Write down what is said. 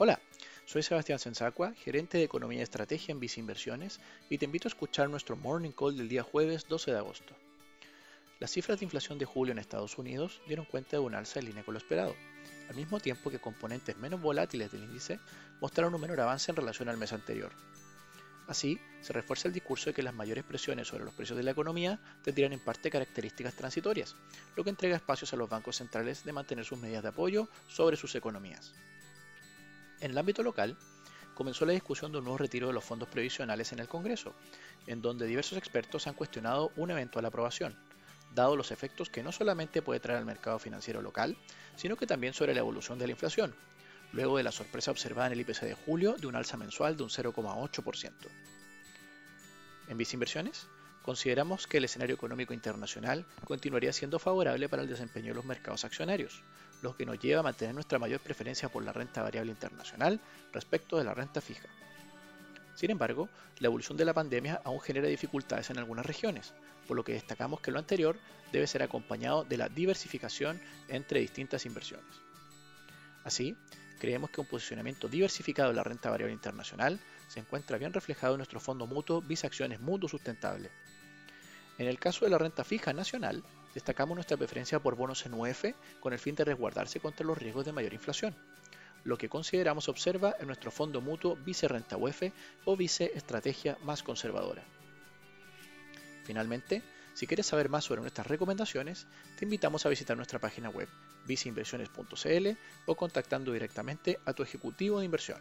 Hola, soy Sebastián Sensacua, gerente de Economía y Estrategia en Vice Inversiones, y te invito a escuchar nuestro Morning Call del día jueves 12 de agosto. Las cifras de inflación de julio en Estados Unidos dieron cuenta de un alza en línea con lo esperado, al mismo tiempo que componentes menos volátiles del índice mostraron un menor avance en relación al mes anterior. Así, se refuerza el discurso de que las mayores presiones sobre los precios de la economía tendrían en parte características transitorias, lo que entrega espacios a los bancos centrales de mantener sus medidas de apoyo sobre sus economías. En el ámbito local, comenzó la discusión de un nuevo retiro de los fondos previsionales en el Congreso, en donde diversos expertos han cuestionado una eventual aprobación, dado los efectos que no solamente puede traer al mercado financiero local, sino que también sobre la evolución de la inflación, luego de la sorpresa observada en el IPC de julio de un alza mensual de un 0,8%. En Viceinversiones, consideramos que el escenario económico internacional continuaría siendo favorable para el desempeño de los mercados accionarios, lo que nos lleva a mantener nuestra mayor preferencia por la renta variable internacional respecto de la renta fija. Sin embargo, la evolución de la pandemia aún genera dificultades en algunas regiones, por lo que destacamos que lo anterior debe ser acompañado de la diversificación entre distintas inversiones. Así, creemos que un posicionamiento diversificado de la renta variable internacional se encuentra bien reflejado en nuestro fondo mutuo Visa Acciones Mutuo Sustentable. En el caso de la renta fija nacional, destacamos nuestra preferencia por bonos en UF con el fin de resguardarse contra los riesgos de mayor inflación, lo que consideramos observa en nuestro fondo mutuo Vice Renta UF o Vice Estrategia más conservadora. Finalmente, si quieres saber más sobre nuestras recomendaciones, te invitamos a visitar nuestra página web viceinversiones.cl o contactando directamente a tu ejecutivo de inversión.